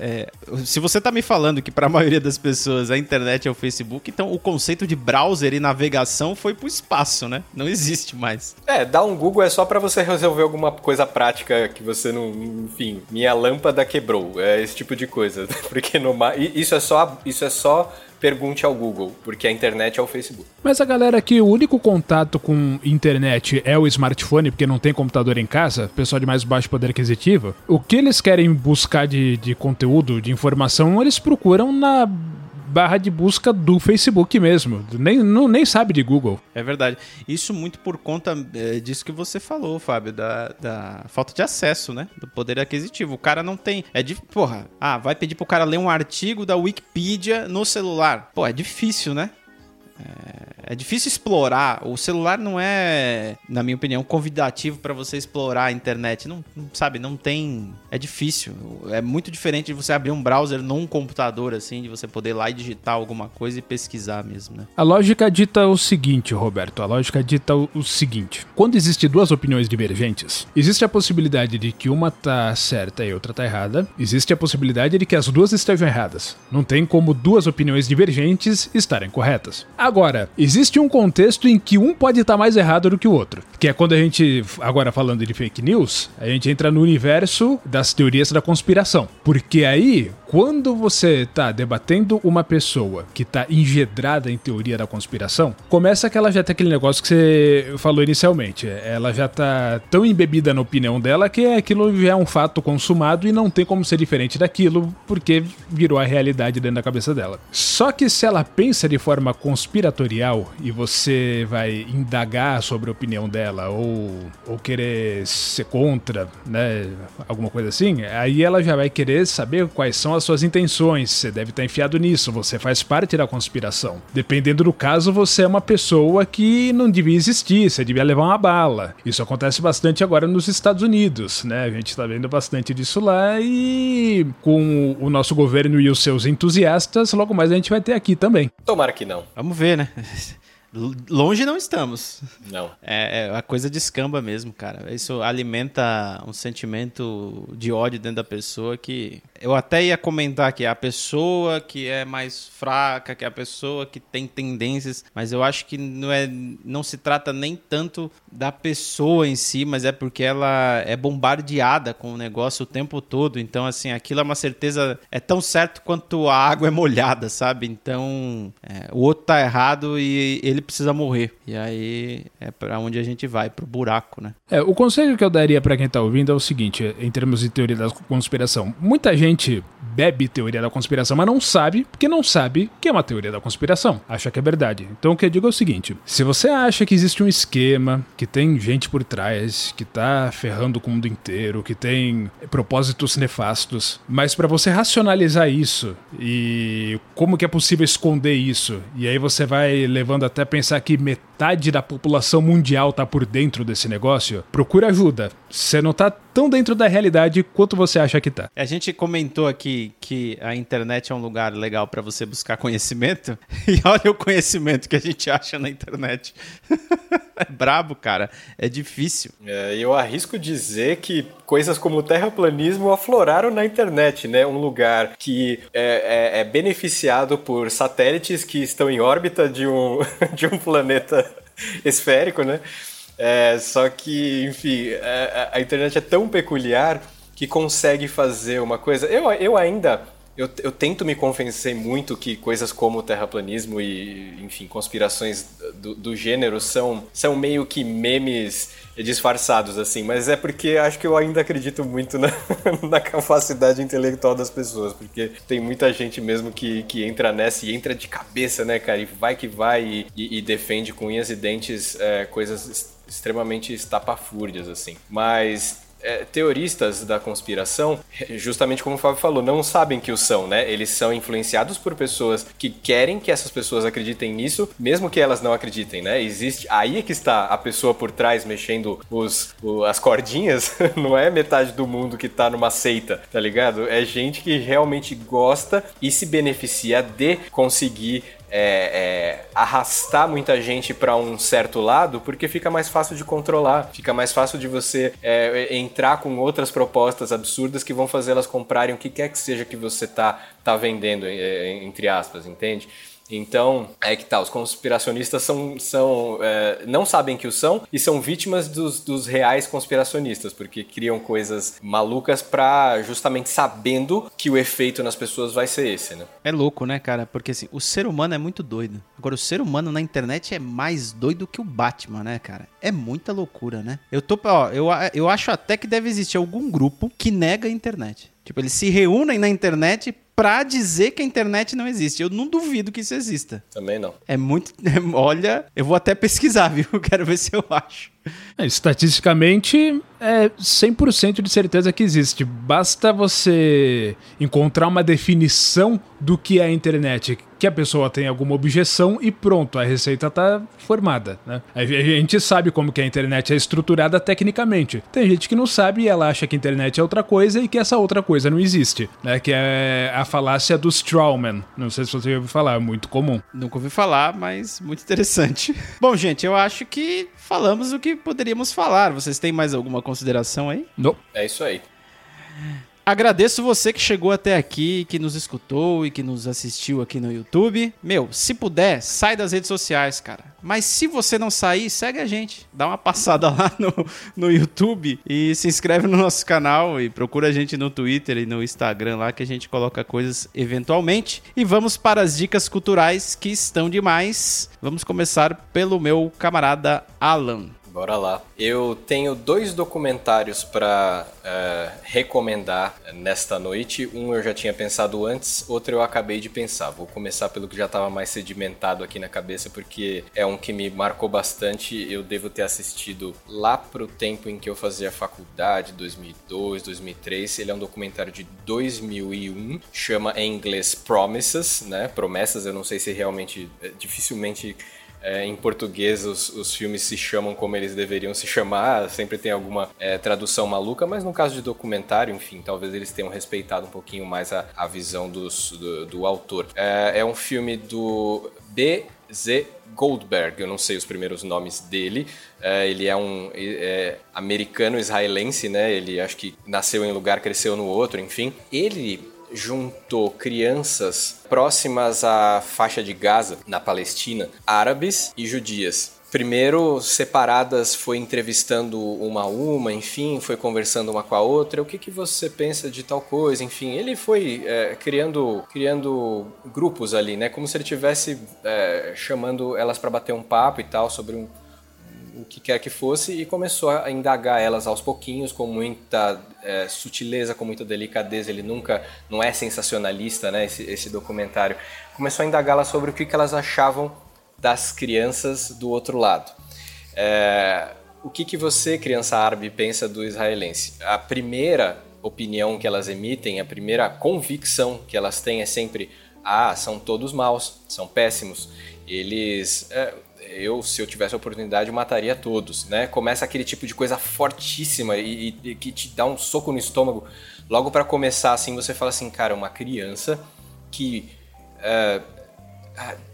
é... se você tá me falando que para a maioria das pessoas a internet é o Facebook, então o conceito de browser e navegação foi pro espaço, né? Não existe mais. É, dar um Google é só para você resolver alguma coisa prática que você não, enfim, minha lâmpada quebrou, é esse tipo de coisa, porque no isso é só isso é só pergunte ao Google, porque a internet é o Facebook. Mas a galera aqui, o único contato com internet é o smartphone, porque não tem computador em casa, pessoal de mais baixo poder aquisitivo, o que eles querem buscar de, de conteúdo, de informação, eles procuram na barra de busca do Facebook mesmo. Nem, não, nem sabe de Google. É verdade. Isso muito por conta é, disso que você falou, Fábio, da, da falta de acesso, né? Do poder aquisitivo. O cara não tem. É de. Porra, ah, vai pedir pro cara ler um artigo da Wikipedia no celular. Pô, é difícil, né? É, É difícil explorar. O celular não é, na minha opinião, convidativo para você explorar a internet. Não, sabe, não tem. É difícil. É muito diferente de você abrir um browser num computador, assim, de você poder ir lá e digitar alguma coisa e pesquisar mesmo, né? A lógica dita o seguinte, Roberto. A lógica dita o, o seguinte: quando existem duas opiniões divergentes, existe a possibilidade de que uma tá certa e outra tá errada. Existe a possibilidade de que as duas estejam erradas. Não tem como duas opiniões divergentes estarem corretas. Agora, existe um contexto em que um pode estar mais errado do que o outro, que é quando a gente, agora falando de fake news, a gente entra no universo das teorias da conspiração. Porque aí, quando você está debatendo uma pessoa que está engedrada em teoria da conspiração, começa que ela já tem aquele negócio que você falou inicialmente. Ela já está tão embebida na opinião dela que aquilo já é um fato consumado e não tem como ser diferente daquilo, porque virou a realidade dentro da cabeça dela. Só que se ela pensa de forma conspiratorial e você vai indagar sobre a opinião dela ou, ou querer ser contra, né, alguma coisa assim, aí ela já vai querer saber quais são as suas intenções. Você deve estar enfiado nisso, você faz parte da conspiração. Dependendo do caso, você é uma pessoa que não devia existir, você devia levar uma bala. Isso acontece bastante agora nos Estados Unidos, né? A gente está vendo bastante disso lá e com o nosso governo e os seus entusiastas, logo mais a gente vai ter aqui também. Tomara que não. Vamos ver, né? Longe não estamos. Não. É, é, a coisa descamba mesmo, cara. Isso alimenta um sentimento de ódio dentro da pessoa que eu até ia comentar que é a pessoa que é mais fraca, que é a pessoa que tem tendências, mas eu acho que não é não se trata nem tanto da pessoa em si, mas é porque ela é bombardeada com o negócio o tempo todo. Então assim, aquilo é uma certeza é tão certo quanto a água é molhada, sabe? Então, é, o outro tá errado e ele precisa morrer. E aí é para onde a gente vai, pro buraco, né? É, o conselho que eu daria para quem tá ouvindo é o seguinte, em termos de teoria da conspiração. Muita gente bebe teoria da conspiração, mas não sabe, porque não sabe que é uma teoria da conspiração. Acha que é verdade. Então o que eu digo é o seguinte: se você acha que existe um esquema, que tem gente por trás, que tá ferrando com o mundo inteiro, que tem propósitos nefastos, mas para você racionalizar isso e como que é possível esconder isso, e aí você vai levando até pensar que metade da população mundial tá por dentro desse negócio, procura ajuda. Você não tá tão dentro da realidade quanto você acha que tá. A gente comentou aqui que a internet é um lugar legal para você buscar conhecimento, e olha o conhecimento que a gente acha na internet. é brabo, cara. É difícil. É, eu arrisco dizer que coisas como o terraplanismo afloraram na internet, né? Um lugar que é, é, é beneficiado por satélites que estão em órbita de um, de um planeta esférico, né? É, só que, enfim, a, é, a, internet é tão peculiar que consegue fazer uma coisa. Eu, eu ainda. Eu, eu tento me convencer muito que coisas como terraplanismo e, enfim, conspirações do, do gênero são, são meio que memes disfarçados, assim, mas é porque acho que eu ainda acredito muito na, na, capacidade intelectual das pessoas, porque tem muita gente mesmo que, que entra nessa e entra de cabeça, né, cara, e vai que vai e, e, e defende com unhas e dentes é, coisas extremamente estapafúrdias, assim. Mas é, teoristas da conspiração, justamente como o Fábio falou, não sabem que o são, né? Eles são influenciados por pessoas que querem que essas pessoas acreditem nisso, mesmo que elas não acreditem, né? Existe aí é que está a pessoa por trás mexendo os, o, as cordinhas, não é metade do mundo que tá numa seita, tá ligado? É gente que realmente gosta e se beneficia de conseguir é, é, arrastar muita gente para um certo lado, porque fica mais fácil de controlar, fica mais fácil de você é, entrar com outras propostas absurdas que vão fazer elas comprarem o que quer que seja que você tá, tá vendendo, é, entre aspas, entende? Então, é que tá, os conspiracionistas são, são é, não sabem que o são e são vítimas dos, dos reais conspiracionistas, porque criam coisas malucas pra justamente sabendo que o efeito nas pessoas vai ser esse, né? É louco, né, cara? Porque assim, o ser humano é muito doido. Agora, o ser humano na internet é mais doido que o Batman, né, cara? É muita loucura, né? Eu tô, ó, eu, eu acho até que deve existir algum grupo que nega a internet. Tipo, eles se reúnem na internet pra dizer que a internet não existe. Eu não duvido que isso exista. Também não. É muito. Olha, eu vou até pesquisar, viu? Quero ver se eu acho. É, estatisticamente, é 100% de certeza que existe. Basta você encontrar uma definição do que é a internet, que a pessoa tem alguma objeção e pronto, a receita está formada. Né? A gente sabe como que a internet é estruturada tecnicamente. Tem gente que não sabe e ela acha que a internet é outra coisa e que essa outra coisa não existe, né? que é a falácia do Strawman. Não sei se você ouviu falar, é muito comum. Nunca ouvi falar, mas muito interessante. Bom, gente, eu acho que falamos o que poderíamos falar. Vocês têm mais alguma consideração aí? Não. É isso aí. Agradeço você que chegou até aqui, que nos escutou e que nos assistiu aqui no YouTube. Meu, se puder, sai das redes sociais, cara. Mas se você não sair, segue a gente. Dá uma passada lá no, no YouTube e se inscreve no nosso canal e procura a gente no Twitter e no Instagram lá que a gente coloca coisas eventualmente. E vamos para as dicas culturais que estão demais. Vamos começar pelo meu camarada Alan. Bora lá. Eu tenho dois documentários para uh, recomendar nesta noite. Um eu já tinha pensado antes, outro eu acabei de pensar. Vou começar pelo que já estava mais sedimentado aqui na cabeça, porque é um que me marcou bastante. Eu devo ter assistido lá pro tempo em que eu fazia faculdade, 2002, 2003. Ele é um documentário de 2001, chama em inglês Promises, né? Promessas. Eu não sei se realmente, eh, dificilmente é, em português os, os, filmes se chamam como eles deveriam se chamar, sempre tem alguma é, tradução maluca, mas no caso de documentário, enfim, talvez eles tenham respeitado um pouquinho mais a, a visão dos, do, do, autor. É, é um filme do B.Z. Goldberg, eu não sei os primeiros nomes dele. É, ele é um é, americano-israelense, né? Ele acho que nasceu em um lugar, cresceu no outro, enfim. Ele juntou crianças próximas à faixa de Gaza, na Palestina, árabes e judias. Primeiro, separadas, foi entrevistando uma a uma, enfim, foi conversando uma com a outra. O que, que você pensa de tal coisa? Enfim, ele foi é, criando, criando grupos ali, né? Como se ele estivesse é, chamando elas para bater um papo e tal sobre um, o que quer que fosse e começou a indagar elas aos pouquinhos com muita é, sutileza, com muita delicadeza. Ele nunca não é sensacionalista, né? Esse, esse documentário começou a indagá-las sobre o que, que elas achavam das crianças do outro lado. É, o que, que você, criança árabe, pensa do israelense? A primeira opinião que elas emitem, a primeira convicção que elas têm é sempre: ah, são todos maus, são péssimos. Eles. É, eu, se eu tivesse a oportunidade, mataria todos, né? Começa aquele tipo de coisa fortíssima e, e, que te dá um soco no estômago. Logo para começar, assim, você fala assim, cara, uma criança que é,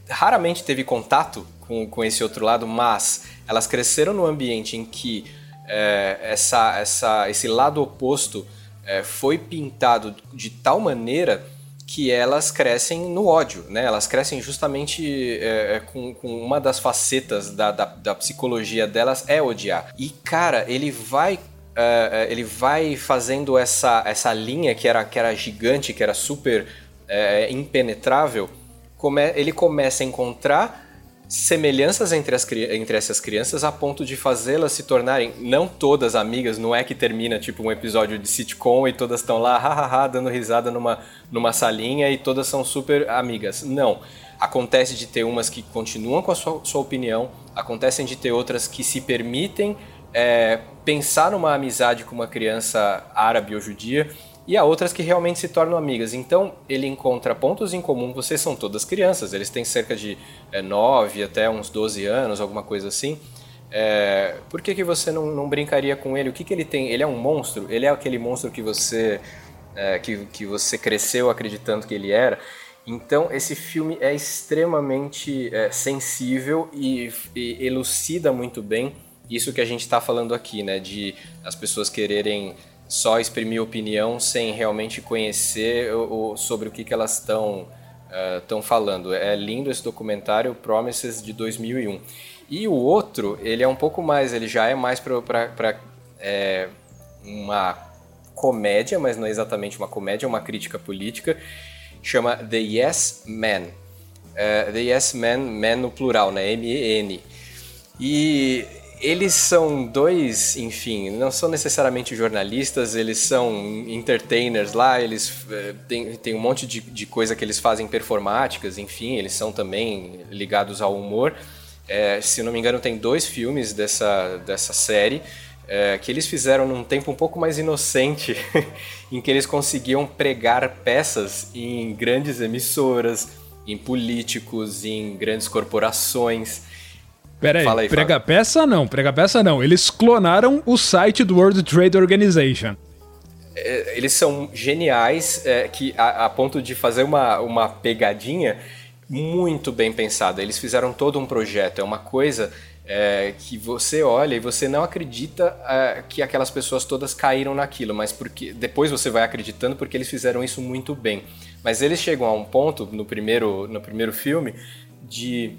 raramente teve contato com, com esse outro lado, mas elas cresceram no ambiente em que é, essa, essa, esse lado oposto é, foi pintado de tal maneira que elas crescem no ódio, né? Elas crescem justamente é, é, com, com, uma das facetas da, da, da, psicologia delas é odiar. E cara, ele vai é, ele vai fazendo essa, essa linha que era, que era gigante, que era super é, impenetrável. Come, ele começa a encontrar semelhanças entre, as, entre essas crianças a ponto de fazê-las se tornarem não todas amigas, não é que termina tipo um episódio de sitcom e todas estão lá hahaha dando risada numa, numa salinha e todas são super amigas. Não. Acontece de ter umas que continuam com a sua, sua opinião, acontecem de ter outras que se permitem é, pensar numa amizade com uma criança árabe ou judia e há outras que realmente se tornam amigas. Então ele encontra pontos em comum. Vocês são todas crianças, eles têm cerca de é, 9 até uns 12 anos, alguma coisa assim. É, por que, que você não, não brincaria com ele? O que, que ele tem? Ele é um monstro? Ele é aquele monstro que você, é, que, que você cresceu acreditando que ele era? Então esse filme é extremamente é, sensível e, e elucida muito bem isso que a gente está falando aqui, né? De as pessoas quererem só exprimir opinião sem realmente conhecer o, sobre o que, que elas estão estão uh, falando. É lindo esse documentário Promises de 2001. E o outro, ele é um pouco mais, ele já é mais para é, uma comédia, mas não é exatamente uma comédia, é uma crítica política, chama The Yes Man. Uh, The Yes Man, Man no plural, né? M-E-N. E eles são dois, enfim, não são necessariamente jornalistas, eles são entertainers lá, eles têm, têm um monte de, de coisa que eles fazem performáticas, enfim, eles são também ligados ao humor. É, se não me engano, tem dois filmes dessa, dessa série. é, que eles fizeram num tempo um pouco mais inocente, em que eles conseguiam pregar peças em grandes emissoras, em políticos, em grandes corporações. Peraí, aí, prega fala. peça não, prega peça não. Eles clonaram o site do World Trade Organization. É, eles são geniais, é, que a, a, ponto de fazer uma, uma pegadinha muito bem pensada. Eles fizeram todo um projeto, é uma coisa é, que você olha e você não acredita é, que aquelas pessoas todas caíram naquilo, mas porque depois você vai acreditando porque eles fizeram isso muito bem. Mas eles chegam a um ponto no primeiro, no primeiro filme de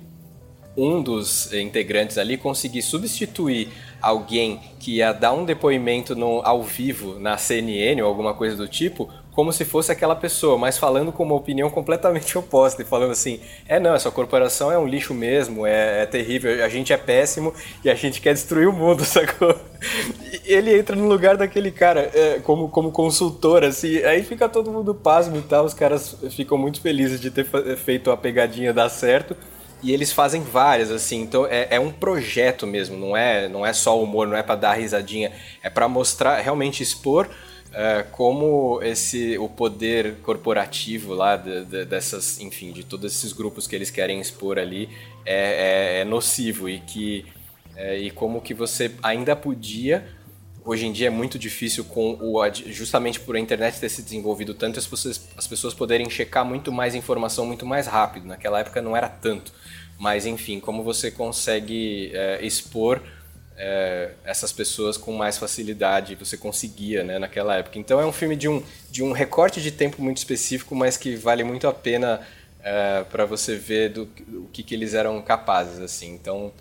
um dos integrantes ali conseguir substituir alguém que ia dar um depoimento no, ao vivo na CNN ou alguma coisa do tipo, como se fosse aquela pessoa, mas falando com uma opinião completamente oposta e falando assim: é não, essa corporação é um lixo mesmo, é, é terrível, a gente é péssimo e a gente quer destruir o mundo, sacou? E ele entra no lugar daquele cara é, como, como consultor, assim, aí fica todo mundo pasmo e tal, os caras ficam muito felizes de ter feito a pegadinha dar certo. E eles fazem várias, assim, então é, é um projeto mesmo, não é, não é só humor, não é para dar risadinha, é para mostrar, realmente expor é, como esse o poder corporativo lá de, de, dessas, enfim, de todos esses grupos que eles querem expor ali é, é, é nocivo e que é, e como que você ainda podia hoje em dia é muito difícil com o justamente por a internet ter se desenvolvido tanto as pessoas, as pessoas poderem checar muito mais informação muito mais rápido naquela época não era tanto mas enfim como você consegue é, expor é, essas pessoas com mais facilidade, você conseguia né, naquela época. Então é um filme de um, de um recorte de tempo muito específico, mas que vale muito a pena é, para você ver do, do que, que eles eram capazes. assim. Então,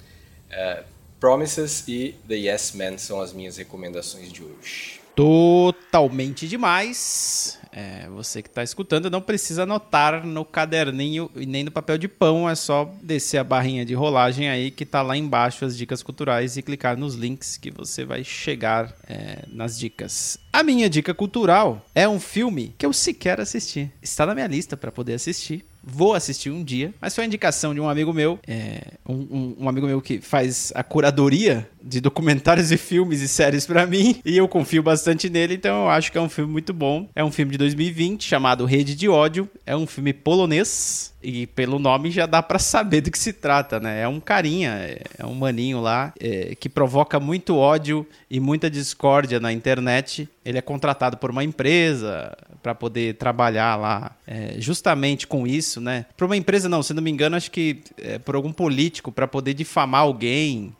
é, Promises e The Yes Man são as minhas recomendações de hoje. Totalmente demais. É, você que está escutando não precisa anotar no caderninho e nem no papel de pão, é só descer a barrinha de rolagem aí que está lá embaixo as dicas culturais e clicar nos links que você vai chegar é, nas dicas. A minha dica cultural é um filme que eu sequer assisti. Está na minha lista para poder assistir vou assistir um dia, mas foi a indicação de um amigo meu, é, um, um, um, amigo meu que faz a curadoria de documentários e filmes e séries para mim, e eu confio bastante nele, então eu acho que é um filme muito bom. É um filme de 2020 chamado Rede de Ódio, é um filme polonês, e pelo nome já dá para saber do que se trata, né? É um carinha, é um maninho lá é, que provoca muito ódio e muita discórdia na internet. Ele é contratado por uma empresa para poder trabalhar lá é, justamente com isso, né? Por uma empresa não, se não me engano, acho que é, por algum político para poder difamar alguém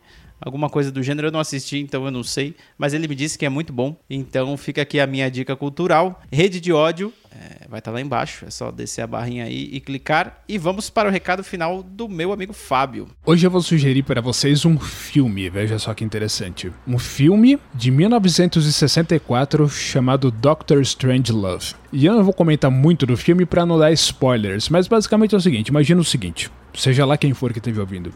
alguma coisa do gênero. Eu não assisti, então eu não sei. Mas ele me disse que é muito bom. Então fica aqui a minha dica cultural. Rede de ódio. É, vai estar tá lá embaixo. É só descer a barrinha aí e clicar. E vamos para o recado final do meu amigo Fábio. Hoje eu vou sugerir para vocês um filme. Veja só que interessante. Um filme de 1964 chamado Doctor Strange Love. E eu não vou comentar muito do filme para não dar spoilers, mas basicamente é o seguinte: imagina o seguinte, seja lá quem for que esteja ouvindo.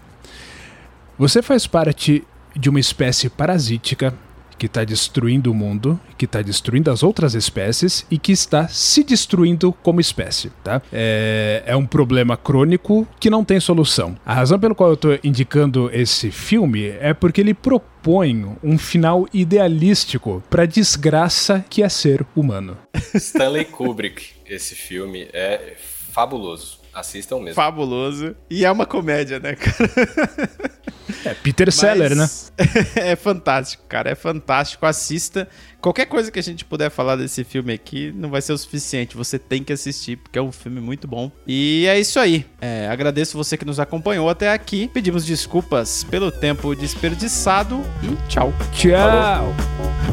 Você faz parte de uma espécie parasítica que está destruindo o mundo, que está destruindo as outras espécies e que está se destruindo como espécie, tá? É, é um problema crônico que não tem solução. A razão pelo qual eu estou indicando esse filme é porque ele propõe um final idealístico para a desgraça que é ser humano. Stanley Kubrick, esse filme é fabuloso. Assistam mesmo. Fabuloso. E é uma comédia, né, cara? É Peter Seller, né? é fantástico, cara. É fantástico. Assista. Qualquer coisa que a gente puder falar desse filme aqui não vai ser o suficiente. Você tem que assistir, porque é um filme muito bom. E é isso aí. É, agradeço você que nos acompanhou até aqui. Pedimos desculpas pelo tempo desperdiçado e tchau. Tchau. Falou.